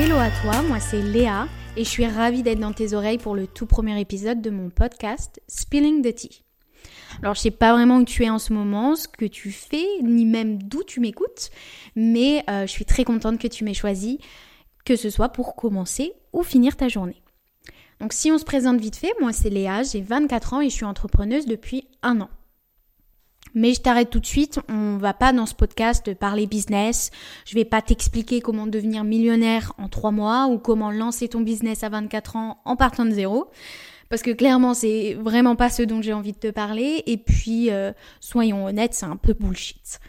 Hello à toi, moi c'est Léa et je suis ravie d'être dans tes oreilles pour le tout premier épisode de mon podcast Spilling the Tea. Alors je sais pas vraiment où tu es en ce moment, ce que tu fais, ni même d'où tu m'écoutes, mais euh, je suis très contente que tu m'aies choisi, que ce soit pour commencer ou finir ta journée. Donc si on se présente vite fait, moi c'est Léa, j'ai 24 ans et je suis entrepreneuse depuis un an. Mais je t'arrête tout de suite, on va pas dans ce podcast parler business, je vais pas t'expliquer comment devenir millionnaire en trois mois ou comment lancer ton business à 24 ans en partant de zéro. Parce que clairement, c'est vraiment pas ce dont j'ai envie de te parler. Et puis, euh, soyons honnêtes, c'est un peu bullshit.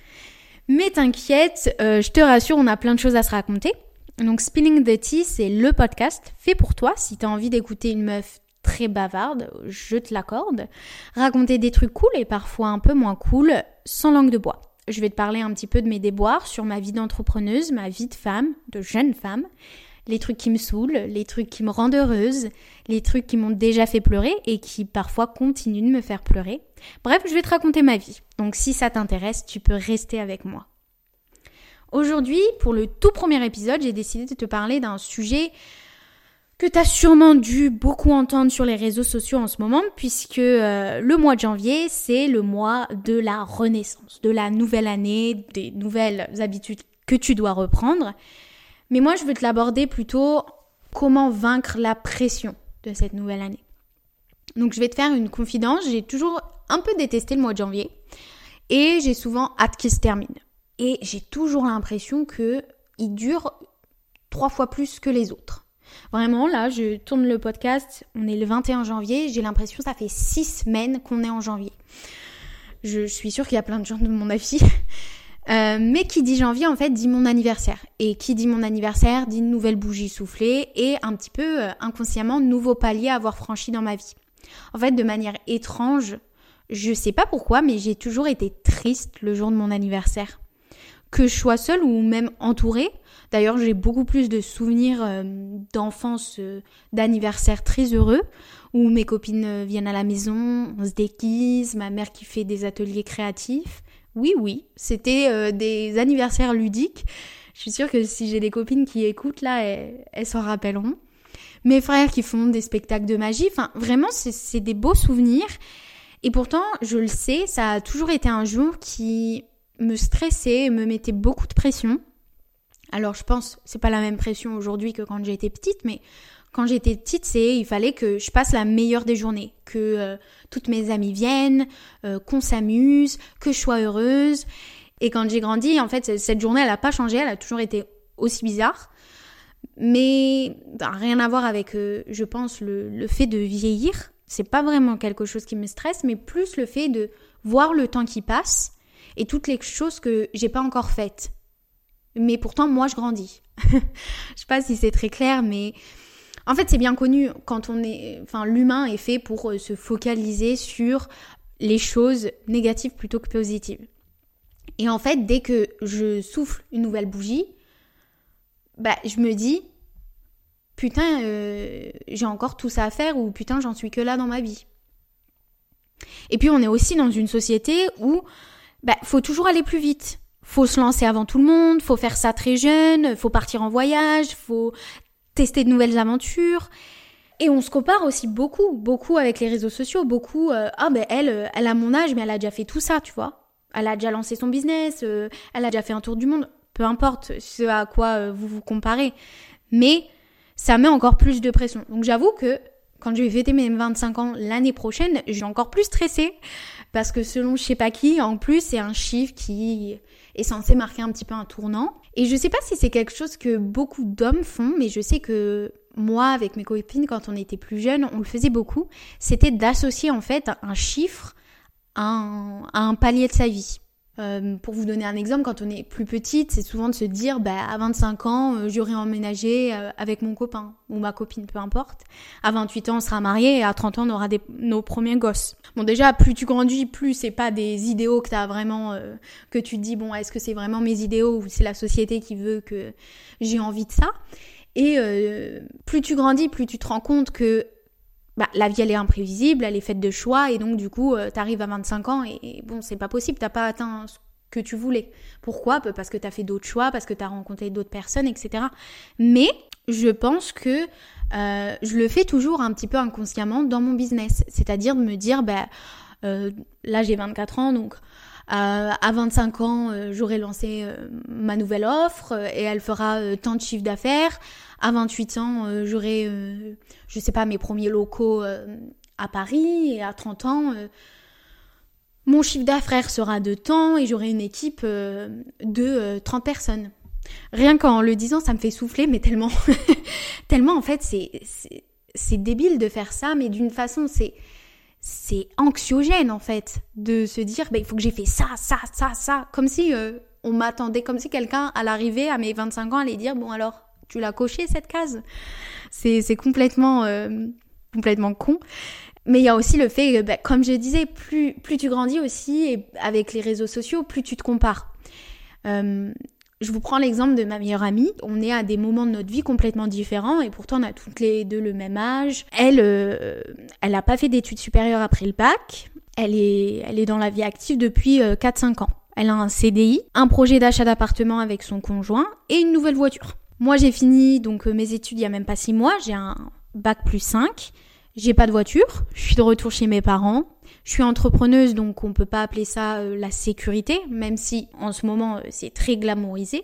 Mais t'inquiète, euh, je te rassure, on a plein de choses à se raconter. Donc, Spilling the Tea, c'est le podcast fait pour toi si t'as envie d'écouter une meuf très bavarde, je te l'accorde, raconter des trucs cool et parfois un peu moins cool, sans langue de bois. Je vais te parler un petit peu de mes déboires sur ma vie d'entrepreneuse, ma vie de femme, de jeune femme, les trucs qui me saoulent, les trucs qui me rendent heureuse, les trucs qui m'ont déjà fait pleurer et qui parfois continuent de me faire pleurer. Bref, je vais te raconter ma vie. Donc si ça t'intéresse, tu peux rester avec moi. Aujourd'hui, pour le tout premier épisode, j'ai décidé de te parler d'un sujet que tu as sûrement dû beaucoup entendre sur les réseaux sociaux en ce moment, puisque euh, le mois de janvier, c'est le mois de la renaissance, de la nouvelle année, des nouvelles habitudes que tu dois reprendre. Mais moi, je veux te l'aborder plutôt comment vaincre la pression de cette nouvelle année. Donc, je vais te faire une confidence. J'ai toujours un peu détesté le mois de janvier et j'ai souvent hâte qu'il se termine. Et j'ai toujours l'impression que il dure trois fois plus que les autres. Vraiment, là, je tourne le podcast, on est le 21 janvier, j'ai l'impression que ça fait six semaines qu'on est en janvier. Je suis sûre qu'il y a plein de gens de mon avis. Euh, mais qui dit janvier, en fait, dit mon anniversaire. Et qui dit mon anniversaire, dit une nouvelle bougie soufflée et un petit peu euh, inconsciemment, nouveau palier à avoir franchi dans ma vie. En fait, de manière étrange, je sais pas pourquoi, mais j'ai toujours été triste le jour de mon anniversaire. Que je sois seule ou même entourée, D'ailleurs, j'ai beaucoup plus de souvenirs euh, d'enfance, euh, d'anniversaires très heureux, où mes copines euh, viennent à la maison, on se déguise, ma mère qui fait des ateliers créatifs. Oui, oui, c'était des anniversaires ludiques. Je suis sûre que si j'ai des copines qui écoutent là, elles, s'en rappelleront. Mes frères qui font des spectacles de magie, enfin vraiment, c'est des beaux souvenirs. Et pourtant, je le sais, ça a toujours été un jour qui me stressait et me mettait beaucoup de pression. Alors je pense c'est pas la même pression aujourd'hui que quand j'étais petite, mais quand j'étais petite, c'est il fallait que je passe la meilleure des journées, que euh, toutes mes amies viennent, euh, qu'on s'amuse, que je sois heureuse. Et quand j'ai grandi, en fait, cette journée, elle a pas changé, elle a toujours été aussi bizarre. Mais rien à voir avec, euh, je pense, le, le fait de vieillir. C'est pas vraiment quelque chose qui me stresse, mais plus le fait de voir le temps qui passe et toutes les choses que j'ai pas encore faites mais pourtant moi je grandis. je sais pas si c'est très clair, mais en fait c'est bien connu quand on est, enfin l'humain est fait pour euh, se focaliser sur les choses négatives plutôt que positives. Et en fait dès que je souffle une nouvelle bougie, bah je me dis putain euh, j'ai encore tout ça à faire ou putain j'en suis que là dans ma vie. Et puis on est aussi dans une société où bah faut toujours aller plus vite faut se lancer avant tout le monde, faut faire ça très jeune, faut partir en voyage, faut tester de nouvelles aventures. Et on se compare aussi beaucoup, beaucoup avec les réseaux sociaux, beaucoup. Euh, ah ben elle, euh, elle a mon âge, mais elle a déjà fait tout ça, tu vois. Elle a déjà lancé son business, euh, elle a déjà fait un tour du monde. Peu importe ce à quoi vous vous comparez, mais ça met encore plus de pression. Donc j'avoue que quand je vais fêter mes 25 ans l'année prochaine, j'ai encore plus stressé parce que selon je sais pas qui, en plus c'est un chiffre qui est censé marquer un petit peu un tournant. Et je sais pas si c'est quelque chose que beaucoup d'hommes font, mais je sais que moi, avec mes copines, quand on était plus jeunes, on le faisait beaucoup. C'était d'associer en fait un chiffre à un, palier de sa vie. Euh, pour vous donner un exemple, quand on est plus petite, c'est souvent de se dire, bah, à 25 ans, euh, j'aurai emménagé euh, avec mon copain ou ma copine, peu importe. À 28 ans, on sera marié et à 30 ans, on aura nos premiers gosses. Bon, déjà, plus tu grandis, plus c'est pas des idéaux que t'as vraiment, que tu te dis, bon, est-ce que c'est vraiment mes idéaux ou c'est la société qui veut que j'ai envie de ça? Et plus tu grandis, plus tu te rends compte que bah, la vie elle est imprévisible, elle est faite de choix et donc du coup euh, t'arrives à 25 ans et, bon c'est pas possible, t'as pas atteint ce que tu voulais. Pourquoi? Parce que t'as fait d'autres choix, parce que t'as rencontré d'autres personnes, etc. Mais je pense que euh, je le fais toujours un petit peu inconsciemment dans mon business. C'est-à-dire de me dire, bah, euh, là j'ai 24 ans, donc à 25 ans, j'aurai lancé ma nouvelle offre et elle fera tant de chiffre d'affaires. À 28 ans, j'aurai, je sais pas, mes premiers locaux à Paris. Et à 30 ans, mon chiffre d'affaires sera de temps et j'aurai une équipe de 30 personnes. Rien qu'en le disant, ça me fait souffler, mais tellement, tellement en fait, c'est, c'est, débile de faire ça, mais d'une façon, c'est, c'est anxiogène en fait de se dire, bah, il faut que j'ai fait ça, ça, ça, ça, comme si euh, on m'attendait, comme si quelqu'un à l'arrivée à mes 25 ans allait dire, bon alors, tu l'as coché cette case? C'est, complètement, euh, complètement con. Mais il y a aussi le fait, que, bah, comme je disais, plus, plus tu grandis aussi, et avec les réseaux sociaux, plus tu te compares. Euh, je vous prends l'exemple de ma meilleure amie. On est à des moments de notre vie complètement différents et pourtant on a toutes les deux le même âge. Elle, euh, elle n'a pas fait d'études supérieures après le bac. Elle est, elle est dans la vie active depuis 4-5 euh, ans. Elle a un CDI, un projet d'achat d'appartement avec son conjoint et une nouvelle voiture. Moi j'ai fini donc euh, mes études il y a même pas 6 mois. J'ai un bac plus 5. J'ai pas de voiture. Je suis de retour chez mes parents. Je suis entrepreneuse, donc on peut pas appeler ça euh, la sécurité, même si en ce moment euh, c'est très glamourisé.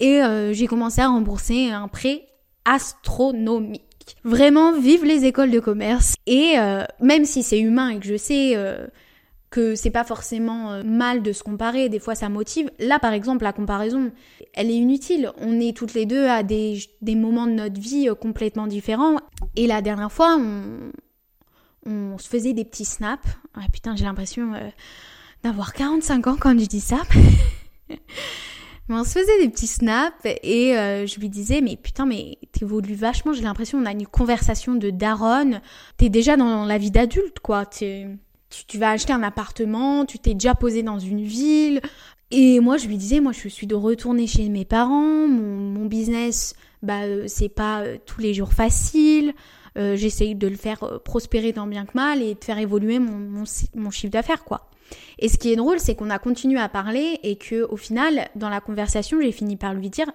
Et euh, j'ai commencé à rembourser un prêt astronomique. Vraiment, vive les écoles de commerce. Et même si c'est humain et que je sais que c'est pas forcément mal de se comparer, des fois ça motive. Là, par exemple, la comparaison, elle est inutile. On est toutes les deux à des, des moments de notre vie complètement différents. Et la dernière fois, on, on se faisait des petits snaps. Ah putain, j'ai l'impression euh, d'avoir 45 ans quand je dis ça. mais on se faisait des petits snaps et euh, je lui disais mais putain mais t'évolues vachement. J'ai l'impression on a une conversation de daronne. T'es déjà dans la vie d'adulte quoi. Tu, tu vas acheter un appartement, tu t'es déjà posé dans une ville. Et moi je lui disais moi je suis de retourner chez mes parents. Mon, business bah euh, c'est pas tous les jours facile. Euh, j'essaye de le faire euh, prospérer tant bien que mal et de faire évoluer mon, mon, chiffre d'affaires, quoi. Et ce qui est drôle, c'est qu'on a continué à parler et que au final, dans la conversation, j'ai fini par lui dire,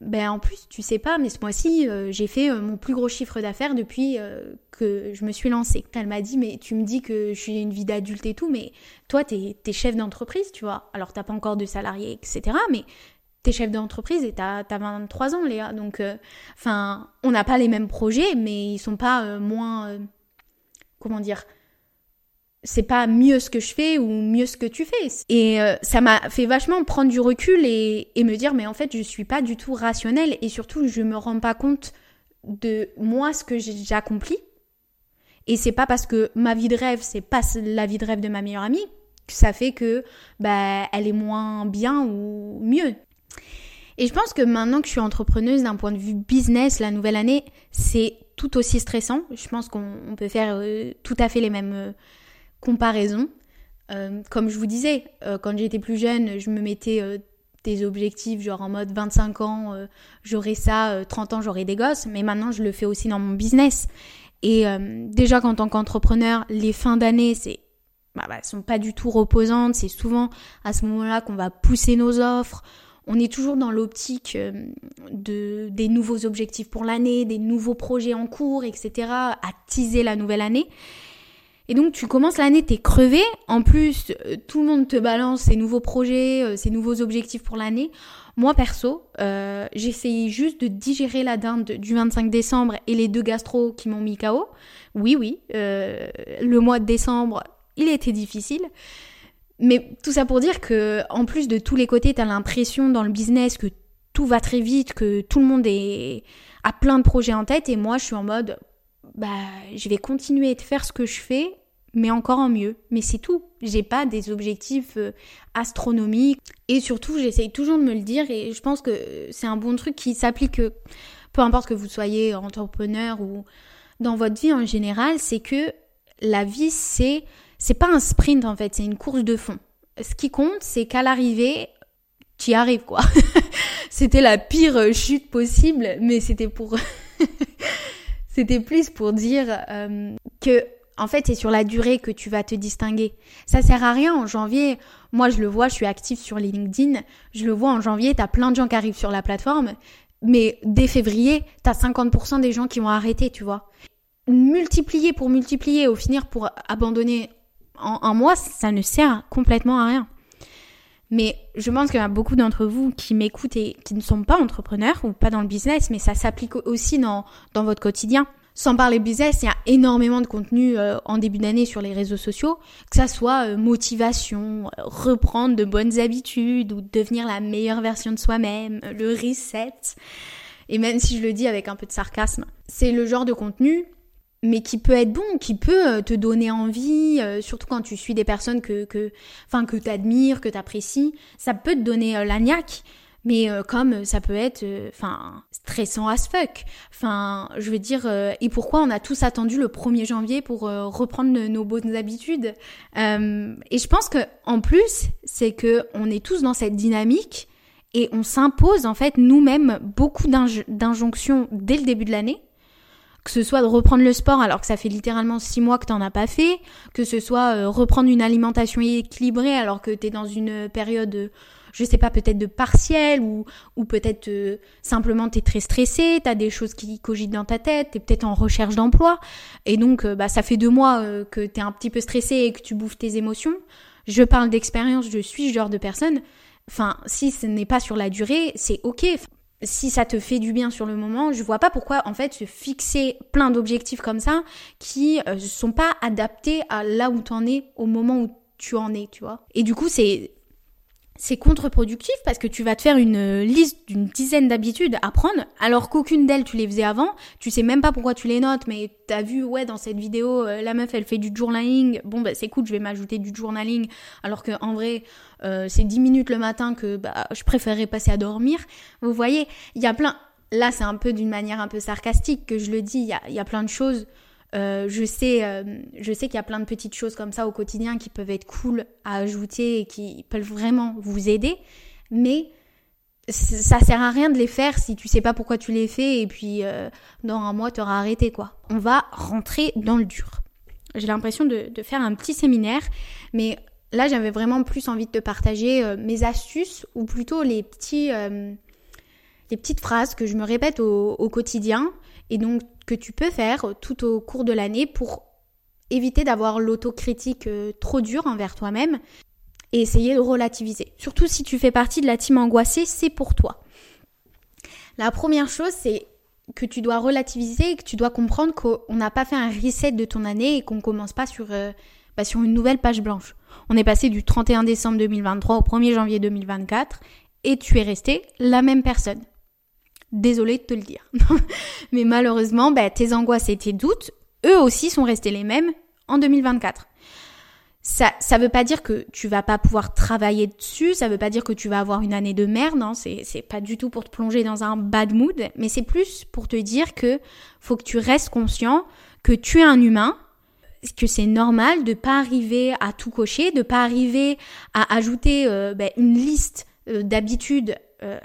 ben en plus, tu sais pas, mais ce mois-ci, euh, j'ai fait mon plus gros chiffre d'affaires depuis que je me suis lancée. Elle m'a dit, mais tu me dis que je suis une vie d'adulte et tout, mais toi, t'es es chef d'entreprise, tu vois. Alors, t'as pas encore de salariés, etc. Mais t'es chef d'entreprise et t'as as 23 ans, Léa. Donc, euh, enfin, on n'a pas les mêmes projets, mais ils sont pas euh, moins. Euh, comment dire c'est pas mieux ce que je fais ou mieux ce que tu fais. Et ça m'a fait vachement prendre du recul et, et, me dire, mais en fait, je suis pas du tout rationnelle et surtout, je me rends pas compte de moi ce que j'ai accompli. Et c'est pas parce que ma vie de rêve, c'est pas la vie de rêve de ma meilleure amie ça fait que bah elle est moins bien ou mieux. Et je pense que maintenant que je suis entrepreneuse d'un point de vue business, la nouvelle année, c'est tout aussi stressant. Je pense qu'on peut faire euh, tout à fait les mêmes euh, comparaisons. Euh, comme je vous disais, quand j'étais plus jeune, je me mettais des objectifs, genre en mode 25 ans, j'aurai ça, 30 ans, j'aurai des gosses. Mais maintenant, je le fais aussi dans mon business. Et déjà qu'en tant qu'entrepreneur, les fins d'année, c'est bah, bah, sont pas du tout reposantes. C'est souvent à ce moment-là qu'on va pousser nos offres, on est toujours dans l'optique euh, de, des nouveaux objectifs pour l'année, des nouveaux projets en cours, etc., à teaser la nouvelle année. Et donc tu commences l'année, t'es crevé. En plus, euh, tout le monde te balance ses nouveaux projets, euh, ses nouveaux objectifs pour l'année. Moi perso, euh, j'essayais juste de digérer la dinde du 25 décembre et les deux gastro qui m'ont mis KO. Oui, oui, le mois de décembre, il était difficile. Mais tout ça pour dire que, en plus de tous les côtés, tu as l'impression dans le business que tout va très vite, que tout le monde est, a plein de projets en tête, et moi je suis en mode, bah, je vais continuer de faire ce que je fais, mais encore en mieux. Mais c'est tout. J'ai pas des objectifs euh, astronomiques. Et surtout, j'essaye toujours de me le dire, et je pense que c'est un bon truc qui s'applique, peu importe que vous soyez entrepreneur ou dans votre vie en général, c'est que la vie, c'est c'est pas un sprint en fait, c'est une course de fond. Ce qui compte, c'est qu'à l'arrivée, tu y arrives quoi. c'était la pire chute possible, mais c'était pour c'était plus pour dire euh, que en fait, c'est sur la durée que tu vas te distinguer. Ça sert à rien en janvier. Moi, je le vois, je suis active sur LinkedIn. Je le vois en janvier, t'as plein de gens qui arrivent sur la plateforme. mais dès février, t'as 50% des gens qui vont arrêter, tu vois. Multiplier pour multiplier, au finir pour abandonner en un mois, ça ne sert complètement à rien. Mais je pense qu'il y a beaucoup d'entre vous qui m'écoutent et qui ne sont pas entrepreneurs ou pas dans le business, mais ça s'applique aussi dans, dans votre quotidien. Sans parler business, il y a énormément de contenu euh, en début d'année sur les réseaux sociaux, que ça soit euh, motivation, euh, reprendre de bonnes habitudes ou devenir la meilleure version de soi-même, le reset. Et même si je le dis avec un peu de sarcasme, c'est le genre de contenu mais qui peut être bon, qui peut euh, te donner envie, euh, surtout quand tu suis des personnes que, que, enfin, que t'admires, que t'apprécies, ça peut te donner euh, la mais comme ça peut être, enfin, stressant as fuck. Enfin, je veux dire, et pourquoi on a tous attendu le 1er janvier pour reprendre nos bonnes habitudes? Et je pense que en plus, c'est que on est tous dans cette dynamique et on s'impose en fait nous-mêmes beaucoup d'injonctions dès le début de l'année que ce soit de reprendre le sport alors que ça fait littéralement six mois que t'en as pas fait, que ce soit euh, reprendre une alimentation équilibrée alors que t'es dans une période, je sais pas, peut-être de partiel ou, ou peut-être euh, simplement t'es très stressé, t'as des choses qui cogitent dans ta tête, t'es peut-être en recherche d'emploi et donc euh, bah ça fait deux mois que t'es un petit peu stressé et que tu bouffes tes émotions. Je parle d'expérience, je suis ce genre de personne. Enfin, si ce n'est pas sur la durée, c'est ok si ça te fait du bien sur le moment, je vois pas pourquoi en fait se fixer plein d'objectifs comme ça qui euh, sont pas adaptés à là où tu en es au moment où tu en es, tu vois. Et du coup, c'est c'est contre-productif parce que tu vas te faire une liste d'une dizaine d'habitudes à prendre alors qu'aucune d'elles tu les faisais avant. Tu sais même pas pourquoi tu les notes, mais t'as vu, ouais, dans cette vidéo, euh, la meuf elle fait du journaling. Bon, bah c'est cool, je vais m'ajouter du journaling alors que en vrai, euh, c'est 10 minutes le matin que bah, je préférerais passer à dormir. Vous voyez, il y a plein. Là, c'est un peu d'une manière un peu sarcastique que je le dis. Il y a plein de choses euh, je sais, euh, sais qu'il y a plein de petites choses comme ça au quotidien qui peuvent être cool à ajouter et qui peuvent vraiment vous aider, mais ça sert à rien de les faire si tu sais pas pourquoi tu les fais et puis euh, dans un mois tu auras arrêté quoi. On va rentrer dans le dur. J'ai l'impression de, de, faire un petit séminaire, mais là j'avais vraiment plus envie de te partager mes astuces ou plutôt les petits les petites phrases que je me répète au, au quotidien et donc que tu peux faire tout au cours de l'année pour éviter d'avoir l'autocritique euh, trop dure envers toi-même et essayer de relativiser. Surtout si tu fais partie de la team angoissée, c'est pour toi. La première chose, c'est que tu dois relativiser et que tu dois comprendre qu'on n'a pas fait un reset de ton année et qu'on commence pas sur, euh, bah, sur une nouvelle page blanche. On est passé du 31 décembre 2023 au 1er janvier 2024 et tu es resté la même personne. Désolée de te le dire. Mais malheureusement, bah, tes angoisses et tes doutes, eux aussi sont restés les mêmes en 2024. Ça, ça veut pas dire que tu vas pas pouvoir travailler dessus, ça veut pas dire que tu vas avoir une année de merde, hein, c'est pas du tout pour te plonger dans un bad mood, mais c'est plus pour te dire que faut que tu restes conscient que tu es un humain, que c'est normal de pas arriver à tout cocher, de pas arriver à ajouter euh, bah, une liste euh, d'habitudes euh,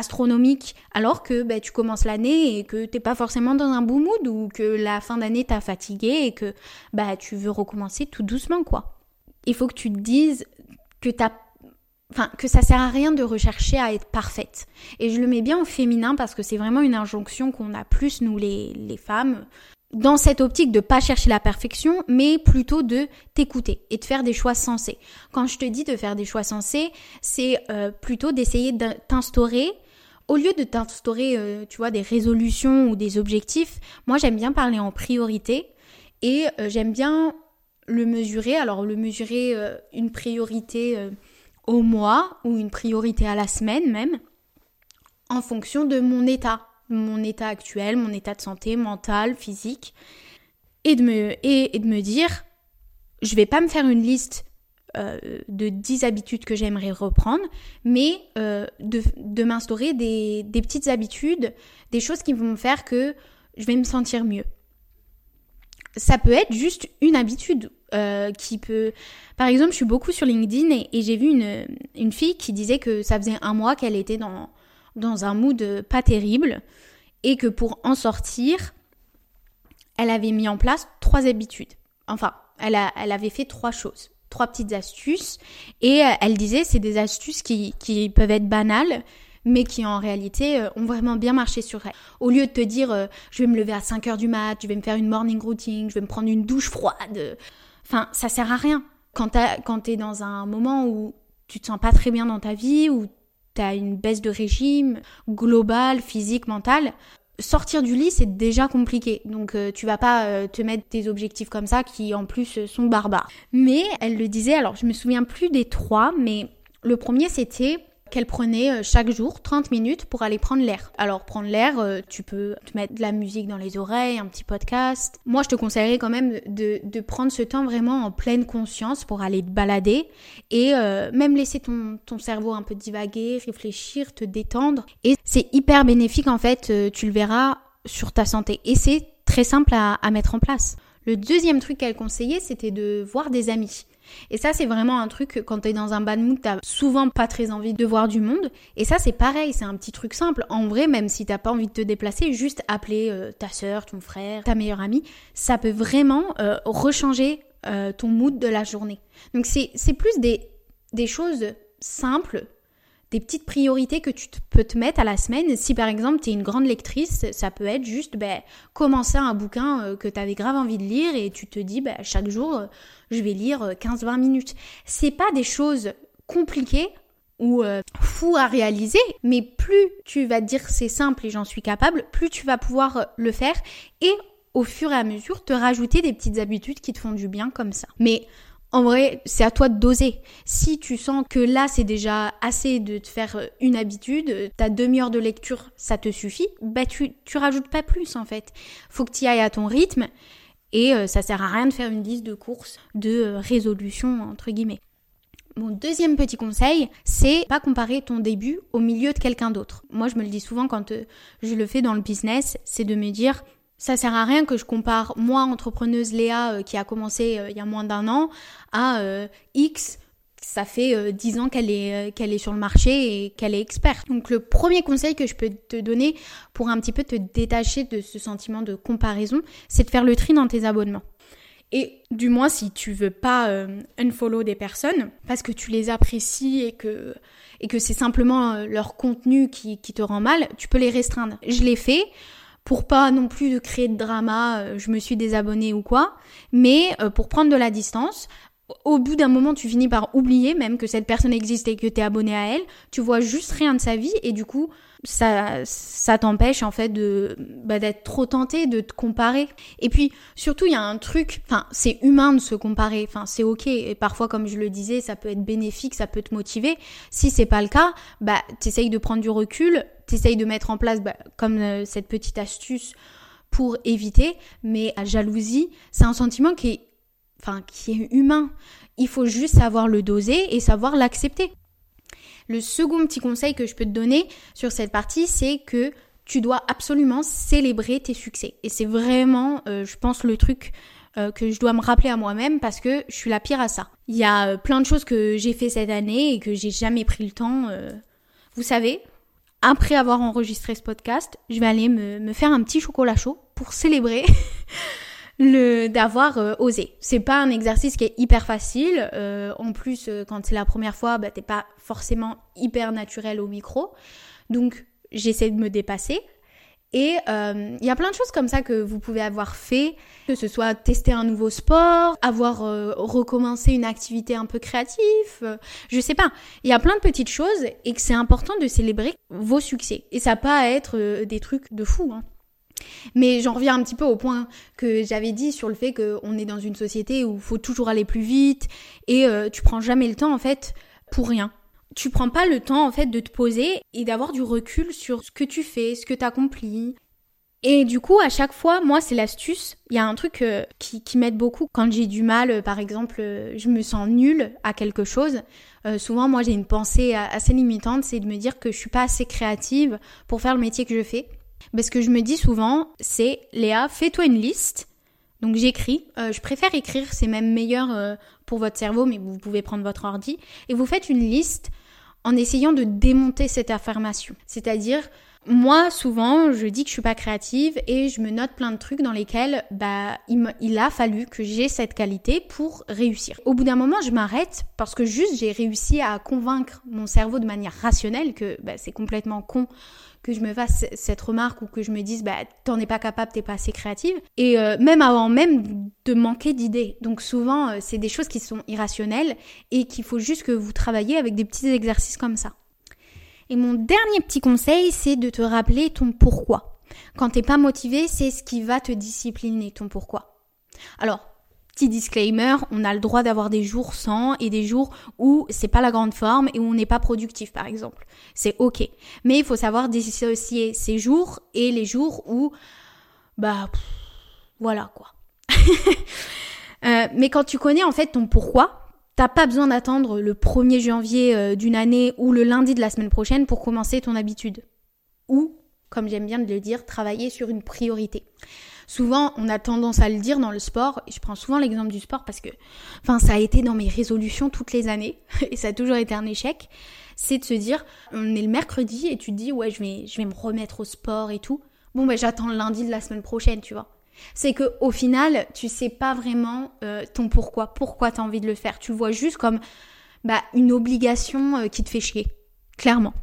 astronomique alors que bah, tu commences l'année et que t'es pas forcément dans un bon mood ou que la fin d'année t'a fatigué et que bah tu veux recommencer tout doucement quoi. Il faut que tu te dises que t'as enfin que ça sert à rien de rechercher à être parfaite. Et je le mets bien au féminin parce que c'est vraiment une injonction qu'on a plus nous les, femmes dans cette optique de pas chercher la perfection, mais plutôt de t'écouter et de faire des choix sensés. Quand je te dis de faire des choix sensés, c'est euh, plutôt d'essayer de t'instaurer au lieu de t'instaurer, euh, tu vois, des résolutions ou des objectifs, moi j'aime bien parler en priorité et euh, j'aime bien le mesurer. Alors le mesurer une priorité au mois ou une priorité à la semaine même, en fonction de mon état mon état actuel, mon état de santé mental, physique, et de me, et, de me dire, je vais pas me faire une liste euh, de 10 habitudes que j'aimerais reprendre, mais euh, de, m'instaurer des, petites habitudes, des choses qui vont me faire que je vais me sentir mieux. Ça peut être juste une habitude euh, qui peut... Par exemple, je suis beaucoup sur LinkedIn et, et j'ai vu une, une fille qui disait que ça faisait un mois qu'elle était dans, dans un mood pas terrible et que pour en sortir, elle avait mis en place trois habitudes. Enfin, elle, a, elle avait fait trois choses, trois petites astuces et euh, elle disait c'est des astuces qui, qui peuvent être banales mais qui en réalité ont vraiment bien marché sur elle. Au lieu de te dire je vais me lever à 5 heures du mat, je vais me faire une morning routine, je vais me prendre une douche froide, enfin ça sert à rien. Quand tu es dans un moment où tu te sens pas très bien dans ta vie, où tu as une baisse de régime globale, physique, mentale, sortir du lit, c'est déjà compliqué. Donc euh, tu vas pas euh, te mettre des objectifs comme ça qui en plus euh, sont barbares. Mais elle le disait, alors je me souviens plus des trois, mais le premier c'était qu'elle prenait euh, chaque jour 30 minutes pour aller prendre l'air. Alors prendre l'air, euh, tu peux te mettre de la musique dans les oreilles, un petit podcast. Moi, je te conseillerais quand même de, prendre ce temps vraiment en pleine conscience pour aller te balader et euh, même laisser ton, cerveau un peu divaguer, réfléchir, te détendre. Et c'est hyper bénéfique en fait, tu le verras sur ta santé. Et c'est très simple à mettre en place. Le deuxième truc qu'elle conseillait, c'était de voir des amis. Et ça, c'est vraiment un truc, quand t'es dans un bad mood, t'as souvent pas très envie de voir du monde. Et ça, c'est pareil, c'est un petit truc simple. En vrai, même si t'as pas envie de te déplacer, juste appeler euh, ta soeur, ton frère, ta meilleure amie, ça peut vraiment euh, rechanger euh, ton mood de la journée. Donc c'est plus des, des choses simples des petites priorités que tu peux te mettre à la semaine. Si par exemple tu es une grande lectrice, ça peut être juste ben, commencer un bouquin euh, que tu avais grave envie de lire et tu te dis ben, chaque jour euh, je vais lire 15-20 euh, minutes. C'est pas des choses compliquées ou fou à réaliser, mais plus tu vas te dire c'est simple et j'en suis capable, plus tu vas pouvoir le faire et au fur et à mesure te rajouter des petites habitudes qui te font du bien comme ça. Mais en vrai, c'est à toi de doser. Si tu sens que là, c'est déjà assez de te faire euh, une habitude, euh, ta demi-heure de lecture, ça te suffit, bah tu, rajoutes pas plus en fait. Faut que tu ailles à ton rythme et euh, ça sert à rien de faire une liste de courses de résolution entre guillemets. Mon deuxième petit conseil, c'est pas comparer ton début au milieu de quelqu'un d'autre. Moi, je me le dis souvent quand je le fais dans le business, c'est de me dire ça sert à rien que je compare moi, entrepreneuse Léa, euh, qui a commencé euh, il y a moins d'un an, à euh, X. Ça fait dix ans qu'elle est, qu'elle est sur le marché et qu'elle est experte. Donc le premier conseil que je peux te donner pour un petit peu te détacher de ce sentiment de comparaison, c'est de faire le tri dans tes abonnements. Et du moins si tu veux pas unfollow des personnes parce que tu les apprécies et que, et que c'est simplement leur contenu qui, qui te rend mal, tu peux les restreindre. Je l'ai fait pour pas non plus de créer de drama, euh, je me suis désabonnée ou quoi, mais euh, pour prendre de la distance. Au bout d'un moment, tu finis par oublier même que cette personne existe et que tu es abonné à elle. Tu vois juste rien de sa vie et du coup, ça, ça t'empêche en fait de bah, d'être trop tenté de te comparer. Et puis surtout, il y a un truc. Enfin, c'est humain de se comparer. Enfin, c'est ok. Et parfois, comme je le disais, ça peut être bénéfique, ça peut te motiver. Si c'est pas le cas, bah t'essayes de prendre du recul t'essayes de mettre en place bah, comme euh, cette petite astuce pour éviter, mais la jalousie, c'est un sentiment qui est, enfin, qui est humain. Il faut juste savoir le doser et savoir l'accepter. Le second petit conseil que je peux te donner sur cette partie, c'est que tu dois absolument célébrer tes succès. Et c'est vraiment, euh, je pense, le truc euh, que je dois me rappeler à moi-même parce que je suis la pire à ça. Il y a plein de choses que j'ai fait cette année et que j'ai jamais pris le temps. vous savez, après avoir enregistré ce podcast, je vais aller me, faire un petit chocolat chaud pour célébrer le d'avoir euh, osé. C'est pas un exercice qui est hyper facile. Euh, en plus, euh, quand c'est la première fois, bah, t'es pas forcément hyper naturel au micro. Donc, j'essaie de me dépasser. Et euh, il y a plein de choses comme ça que vous pouvez avoir fait, que ce soit tester un nouveau sport, avoir euh, recommencé une activité un peu créative, euh, je sais pas. Il y a plein de petites choses et que c'est important de célébrer vos succès. Et ça pas être des trucs de fou. Hein. Mais j'en reviens un petit peu au point que j'avais dit sur le fait qu'on est dans une société où il faut toujours aller plus vite et tu prends jamais le temps en fait pour rien tu prends pas le temps en fait de te poser et d'avoir du recul sur ce que tu fais, ce que tu accomplis. Et du coup, à chaque fois, moi, c'est l'astuce. Il y a un truc euh, qui, m'aide beaucoup quand j'ai du mal, euh, par exemple, euh, je me sens nulle à quelque chose. souvent, moi, j'ai une pensée assez limitante, c'est de me dire que je suis pas assez créative pour faire le métier que je fais. Parce que je me dis souvent, c'est Léa, fais-toi une liste. Donc j'écris. je préfère écrire, c'est même meilleur pour votre cerveau, mais vous pouvez prendre votre ordi. Et vous faites une liste en essayant de démonter cette affirmation. C'est-à-dire, Moi, souvent, je dis que je suis pas créative et je me note plein de trucs dans lesquels bah, il, a fallu que j'ai cette qualité pour réussir. Au bout d'un moment, je m'arrête parce que juste j'ai réussi à convaincre mon cerveau de manière rationnelle que bah, c'est complètement con que je me fasse cette remarque ou que je me dise bah t'en es pas capable, t'es pas assez créative. Et euh, même avant même de manquer d'idées. Donc souvent, euh, c'est des choses qui sont irrationnelles et qu'il faut juste que vous travaillez avec des petits exercices comme ça. Et mon dernier petit conseil, c'est de te rappeler ton pourquoi. Quand t'es pas motivé, c'est ce qui va te discipliner, ton pourquoi. Alors, petit disclaimer, on a le droit d'avoir des jours sans et des jours où c'est pas la grande forme et où on n'est pas productif, par exemple. C'est ok. Mais il faut savoir dissocier ces jours et les jours où, bah, voilà quoi. Euh, mais quand tu connais en fait ton pourquoi, T'as pas besoin d'attendre le 1er janvier euh, d'une année ou le lundi de la semaine prochaine pour commencer ton habitude. Ou, comme j'aime bien de le dire, travailler sur une priorité. Souvent, on a tendance à le dire dans le sport, et je prends souvent l'exemple du sport parce que, enfin, ça a été dans mes résolutions toutes les années, et ça a toujours été un échec, c'est de se dire, on est le mercredi, et tu te dis, ouais, je vais, je vais me remettre au sport et tout. Bon, ben, j'attends le lundi de la semaine prochaine, tu vois c'est que au final, tu sais pas vraiment euh, ton pourquoi, pourquoi tu as envie de le faire? Tu le vois juste comme bah, une obligation euh, qui te fait chier, clairement.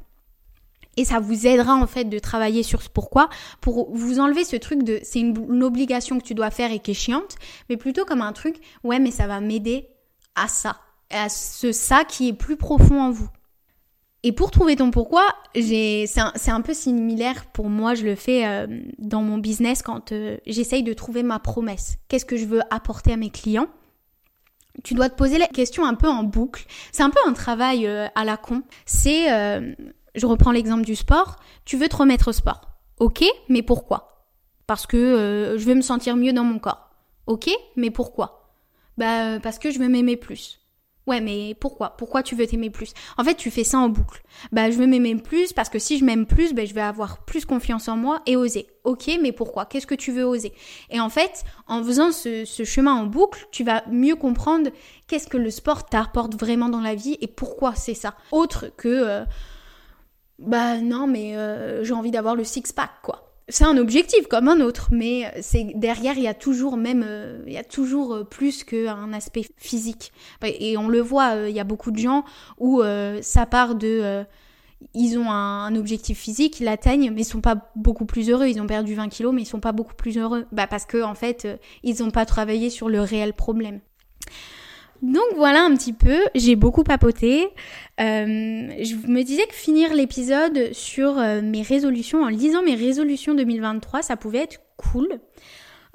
Et ça vous aidera en fait de travailler sur ce pourquoi pour vous enlever ce truc de c'est une, obligation que tu dois faire et qui est chiante, mais plutôt comme un truc ouais mais ça va m'aider à ça, à ce ça qui est plus profond en vous. Et pour trouver ton pourquoi, c'est un, peu similaire pour moi, je le fais euh, dans mon business quand euh, j'essaye de trouver ma promesse. Qu'est-ce que je veux apporter à mes clients? Tu dois te poser la question un peu en boucle. C'est un peu un travail euh, à la con. C'est, je reprends l'exemple du sport, tu veux te remettre au sport. Ok, mais pourquoi? Parce que je veux me sentir mieux dans mon corps. Ok, mais pourquoi? Bah parce que je veux m'aimer plus. Ouais, mais pourquoi? Pourquoi tu veux t'aimer plus? En fait, tu fais ça en boucle. Bah, je veux m'aimer plus parce que si je m'aime plus, bah, je vais avoir plus confiance en moi et oser. Ok, mais pourquoi? Qu'est-ce que tu veux oser? Et en fait, en faisant ce, chemin en boucle, tu vas mieux comprendre qu'est-ce que le sport t'apporte vraiment dans la vie et pourquoi c'est ça. Autre que, euh, bah non, mais euh, j'ai envie d'avoir le six-pack, quoi c'est un objectif comme un autre, mais c'est derrière il y a toujours même euh, il y a toujours euh, plus qu'un aspect physique. Et on le voit, euh, il y a beaucoup de gens où ça part de ils ont un, objectif physique, ils l'atteignent, mais ils sont pas beaucoup plus heureux. Ils ont perdu 20 kilos, mais ils sont pas beaucoup plus heureux. Bah parce que en fait, ils n'ont pas travaillé sur le réel problème. Donc voilà un petit peu, j'ai beaucoup papoté. Euh, je me disais que finir l'épisode sur euh, mes résolutions, en lisant mes résolutions 2023, ça pouvait être cool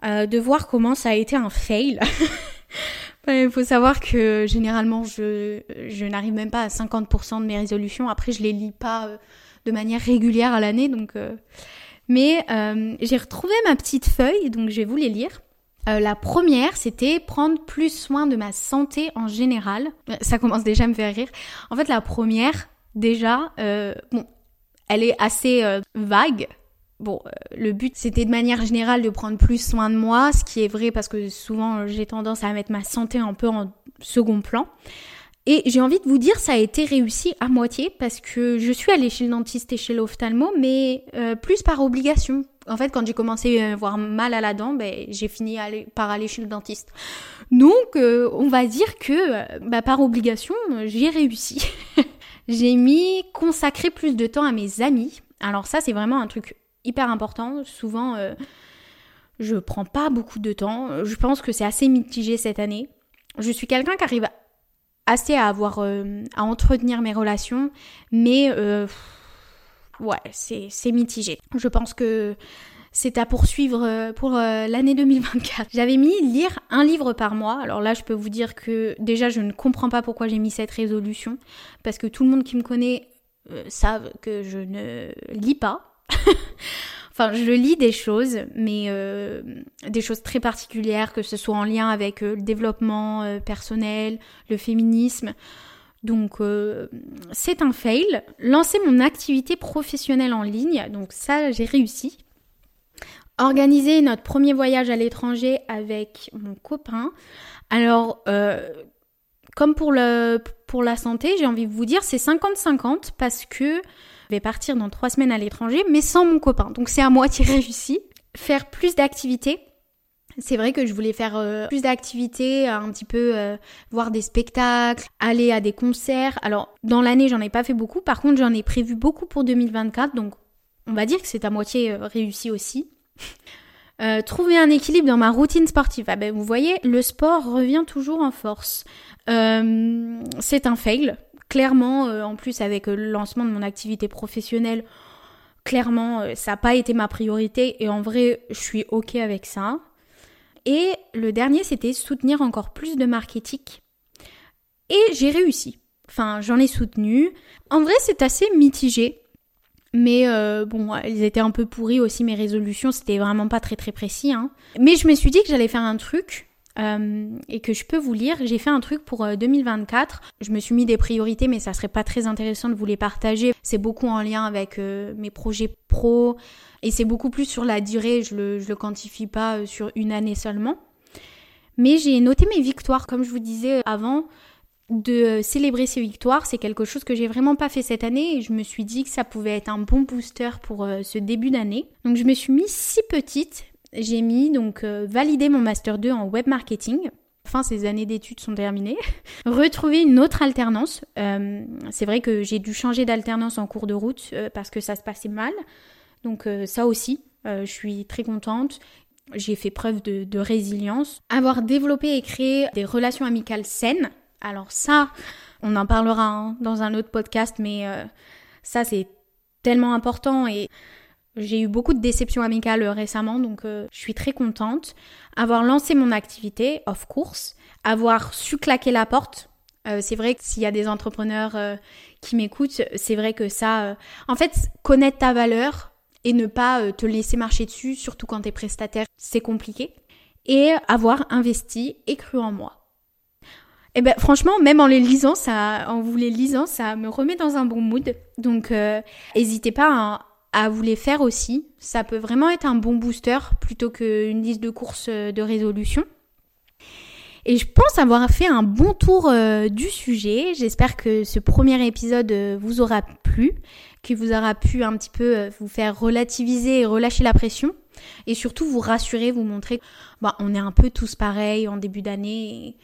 euh, de voir comment ça a été un fail. Il faut savoir que généralement je, je n'arrive même pas à 50% de mes résolutions. Après je les lis pas de manière régulière à l'année, donc. Mais j'ai retrouvé ma petite feuille, donc je vais vous les lire. Euh, la première, c'était prendre plus soin de ma santé en général. Euh, ça commence déjà à me faire rire. En fait, la première, déjà, euh, bon, elle est assez vague. Bon, le but, c'était de manière générale de prendre plus soin de moi, ce qui est vrai parce que souvent, j'ai tendance à mettre ma santé un peu en second plan. Et j'ai envie de vous dire, ça a été réussi à moitié parce que je suis allée chez le dentiste et chez l'ophtalmo, mais plus par obligation en fait, quand j'ai commencé à avoir mal à la dent, ben, j'ai fini par aller chez le dentiste. Donc, euh, on va dire que, euh, bah, par obligation, j'ai réussi. j'ai mis consacrer plus de temps à mes amis. Alors ça, c'est vraiment un truc hyper important. Souvent, euh, je prends pas beaucoup de temps. Je pense que c'est assez mitigé cette année. Je suis quelqu'un qui arrive assez à avoir, à entretenir mes relations, mais ouais, c'est mitigé. Je pense que c'est à poursuivre euh, pour euh, l'année 2024. J'avais mis lire un livre par mois. Alors là, je peux vous dire que déjà, je ne comprends pas pourquoi j'ai mis cette résolution. Parce que tout le monde qui me connaît euh, savent que je ne lis pas. enfin, je lis des choses, mais des choses très particulières, que ce soit en lien avec le développement personnel, le féminisme. Donc euh, c'est un fail. Lancer mon activité professionnelle en ligne, donc ça j'ai réussi. Organiser notre premier voyage à l'étranger avec mon copain. Alors euh, comme pour, le, pour la santé, j'ai envie de vous dire c'est 50-50 parce que vais partir dans trois semaines à l'étranger, mais sans mon copain. Donc c'est à moitié réussi. Faire plus d'activités. C'est vrai que je voulais faire euh, plus d'activités, un petit peu euh, voir des spectacles, aller à des concerts. Alors dans l'année, j'en ai pas fait beaucoup. Par contre, j'en ai prévu beaucoup pour 2024. Donc on va dire que c'est à moitié euh, réussi aussi. trouver un équilibre dans ma routine sportive. Ah ben, vous voyez, le sport revient toujours en force. c'est un fail. Clairement, en plus avec le lancement de mon activité professionnelle, clairement, ça n'a pas été ma priorité et en vrai, je suis ok avec ça. Et le dernier, c'était soutenir encore plus de marketing. Et j'ai réussi. Enfin, j'en ai soutenu. En vrai, c'est assez mitigé. Mais euh, bon, ils étaient un peu pourris aussi, mes résolutions, c'était vraiment pas très très précis. Hein. Mais je me suis dit que j'allais faire un truc euh, et que je peux vous lire. J'ai fait un truc pour 2024. Euh, je me suis mis des priorités, mais ça serait pas très intéressant de vous les partager. C'est beaucoup en lien avec mes projets pro, et c'est beaucoup plus sur la durée, je le, je le quantifie pas euh, sur une année seulement. Mais j'ai noté mes victoires, comme je vous disais avant, de célébrer ces victoires, c'est quelque chose que j'ai vraiment pas fait cette année et je me suis dit que ça pouvait être un bon booster pour euh, ce début d'année. Donc je me suis mis si petite, j'ai mis donc euh, valider mon master 2 en web marketing. Enfin, ces années d'études sont terminées. Retrouver une autre alternance. c'est vrai que j'ai dû changer d'alternance en cours de route parce que ça se passait mal. Donc euh, ça aussi, euh, je suis très contente. J'ai fait preuve de, résilience. Avoir développé et créé des relations amicales saines. Alors ça, on en parlera hein, dans un autre podcast, mais euh, ça c'est tellement important et j'ai eu beaucoup de déceptions amicales récemment, donc je suis très contente. Avoir lancé mon activité, of course. Avoir su claquer la porte. c'est vrai que s'il y a des entrepreneurs qui m'écoutent, c'est vrai que ça... en fait, connaître ta valeur, et ne pas euh, te laisser marcher dessus, surtout quand t'es prestataire, c'est compliqué. Et avoir investi et cru en moi. Et eh ben franchement, même en les lisant, ça, en vous les lisant, ça me remet dans un bon mood. Donc, euh, n'hésitez pas à, vous les faire aussi. Ça peut vraiment être un bon booster plutôt qu'une liste de courses euh, de résolution. Et je pense avoir fait un bon tour du sujet. J'espère que ce premier épisode vous aura plu qui vous aura pu un petit peu euh, vous faire relativiser et relâcher la pression et surtout vous rassurer, vous montrer bah, on est un peu tous pareils en début d'année.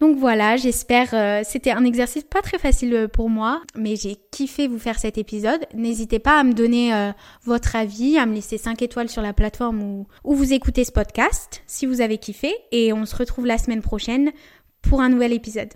Donc voilà, j'espère euh, c'était un exercice pas très facile euh, pour moi, mais j'ai kiffé vous faire cet épisode. N'hésitez pas à me donner votre avis, à me laisser 5 étoiles sur la plateforme où, où vous écoutez ce podcast si vous avez kiffé et on se retrouve la semaine prochaine pour un nouvel épisode.